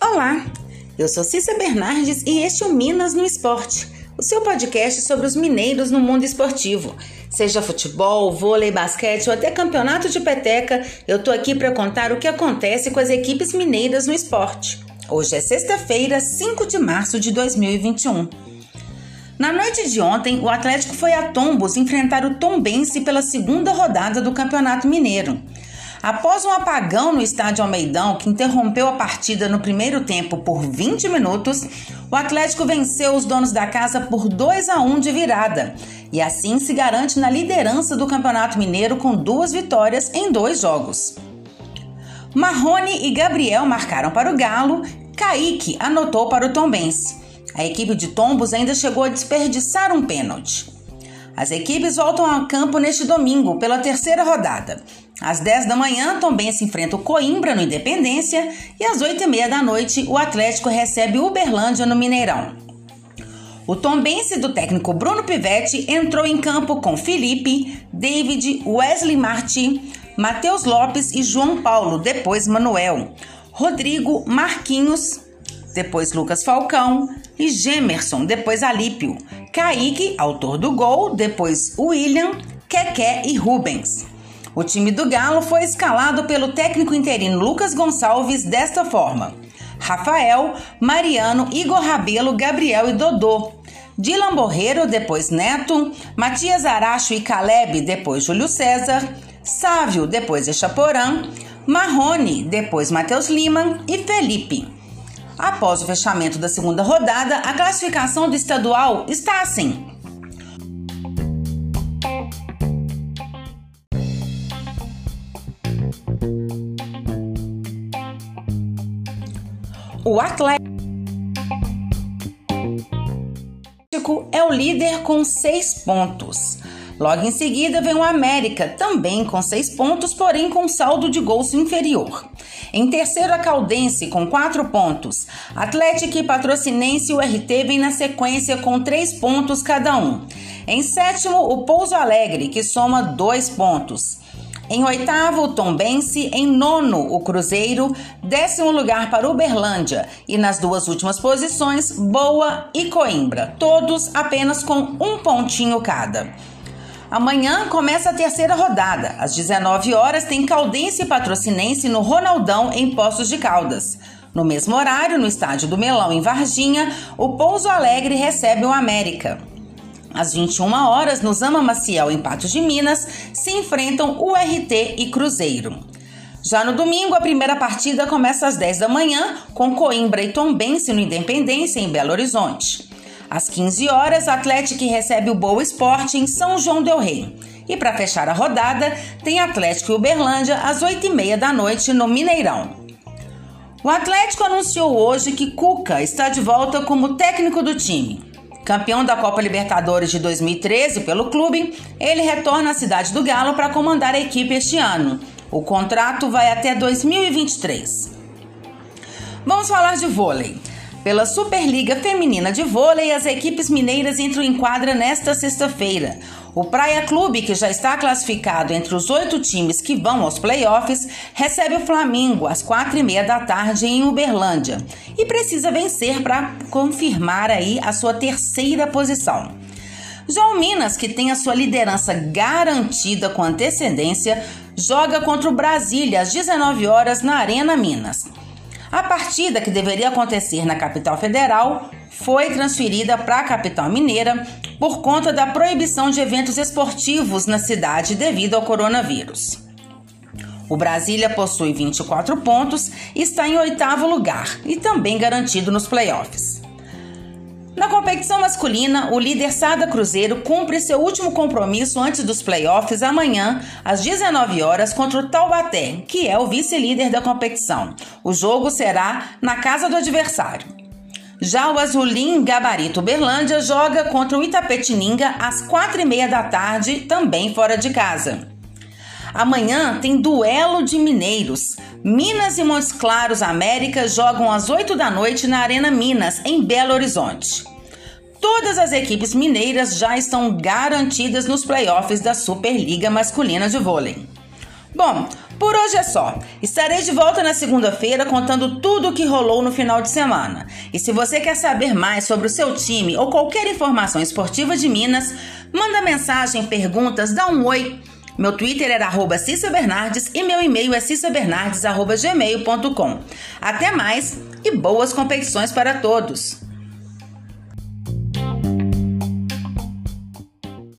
Olá, eu sou Cissa Bernardes e este é o Minas no Esporte, o seu podcast sobre os mineiros no mundo esportivo. Seja futebol, vôlei, basquete ou até campeonato de peteca, eu tô aqui para contar o que acontece com as equipes mineiras no esporte. Hoje é sexta-feira, 5 de março de 2021. Na noite de ontem, o Atlético foi a Tombos enfrentar o Tombense pela segunda rodada do Campeonato Mineiro. Após um apagão no estádio Almeidão, que interrompeu a partida no primeiro tempo por 20 minutos, o Atlético venceu os donos da casa por 2 a 1 de virada e assim se garante na liderança do Campeonato Mineiro com duas vitórias em dois jogos. Marrone e Gabriel marcaram para o Galo, Kaique anotou para o Tombense. A equipe de Tombos ainda chegou a desperdiçar um pênalti. As equipes voltam ao campo neste domingo pela terceira rodada. Às 10 da manhã, Tombense enfrenta o Coimbra no Independência e às 8 e meia da noite, o Atlético recebe o Uberlândia no Mineirão. O Tombense do técnico Bruno Pivetti entrou em campo com Felipe, David, Wesley Marti, Matheus Lopes e João Paulo, depois Manuel, Rodrigo, Marquinhos, depois Lucas Falcão e Gemerson, depois Alípio, Kaique, autor do gol, depois William, Keké e Rubens. O time do Galo foi escalado pelo técnico interino Lucas Gonçalves desta forma: Rafael, Mariano, Igor Rabelo, Gabriel e Dodô. Dylan Borreiro, depois Neto, Matias Aracho e Caleb, depois Júlio César, Sávio, depois Echaporã, Marrone, depois Matheus Lima. E Felipe. Após o fechamento da segunda rodada, a classificação do estadual está assim: O Atlético é o líder com seis pontos. Logo em seguida vem o América, também com seis pontos, porém com saldo de gols inferior. Em terceiro, a Caldense, com quatro pontos. Atlético e Patrocinense e o RT vem na sequência com três pontos cada um. Em sétimo, o Pouso Alegre, que soma dois pontos. Em oitavo, o Tombense. Em nono, o Cruzeiro. Décimo lugar para Uberlândia. E nas duas últimas posições, Boa e Coimbra. Todos apenas com um pontinho cada. Amanhã começa a terceira rodada. Às 19 horas tem Caldense e Patrocinense no Ronaldão, em Poços de Caldas. No mesmo horário, no estádio do Melão, em Varginha, o Pouso Alegre recebe o América. Às 21 horas, no Zama Maciel, em Patos de Minas, se enfrentam o RT e Cruzeiro. Já no domingo, a primeira partida começa às 10 da manhã, com Coimbra e Tombense no Independência, em Belo Horizonte. Às 15 horas, Atlético recebe o Boa Esporte em São João del Rei. E para fechar a rodada, tem Atlético e Uberlândia às 8h30 da noite no Mineirão. O Atlético anunciou hoje que Cuca está de volta como técnico do time. Campeão da Copa Libertadores de 2013 pelo clube, ele retorna à cidade do Galo para comandar a equipe este ano. O contrato vai até 2023. Vamos falar de vôlei. Pela Superliga Feminina de Vôlei, as equipes mineiras entram em quadra nesta sexta-feira. O Praia Clube, que já está classificado entre os oito times que vão aos playoffs, recebe o Flamengo às quatro e meia da tarde em Uberlândia e precisa vencer para confirmar aí a sua terceira posição. Já o Minas, que tem a sua liderança garantida com antecedência, joga contra o Brasília às 19 horas na Arena Minas. A partida, que deveria acontecer na capital federal, foi transferida para a capital mineira por conta da proibição de eventos esportivos na cidade devido ao coronavírus. O Brasília possui 24 pontos e está em oitavo lugar e também garantido nos playoffs. Na competição masculina, o líder Sada Cruzeiro cumpre seu último compromisso antes dos playoffs amanhã, às 19 horas, contra o Taubaté, que é o vice-líder da competição. O jogo será na casa do adversário. Já o Azulim Gabarito Berlândia joga contra o Itapetininga às quatro e meia da tarde, também fora de casa. Amanhã tem duelo de mineiros. Minas e Montes Claros América jogam às 8 da noite na Arena Minas, em Belo Horizonte. todas as equipes mineiras já estão garantidas nos playoffs da Superliga Masculina de Vôlei. Bom, por hoje é só. Estarei de volta na segunda-feira contando tudo o que rolou no final de semana. E se você quer saber mais sobre o seu time ou qualquer informação esportiva de Minas, manda mensagem, perguntas, dá um oi. Meu Twitter era arroba Cissa Bernardes e meu e-mail é cissabernardes.gmail.com. Até mais e boas competições para todos!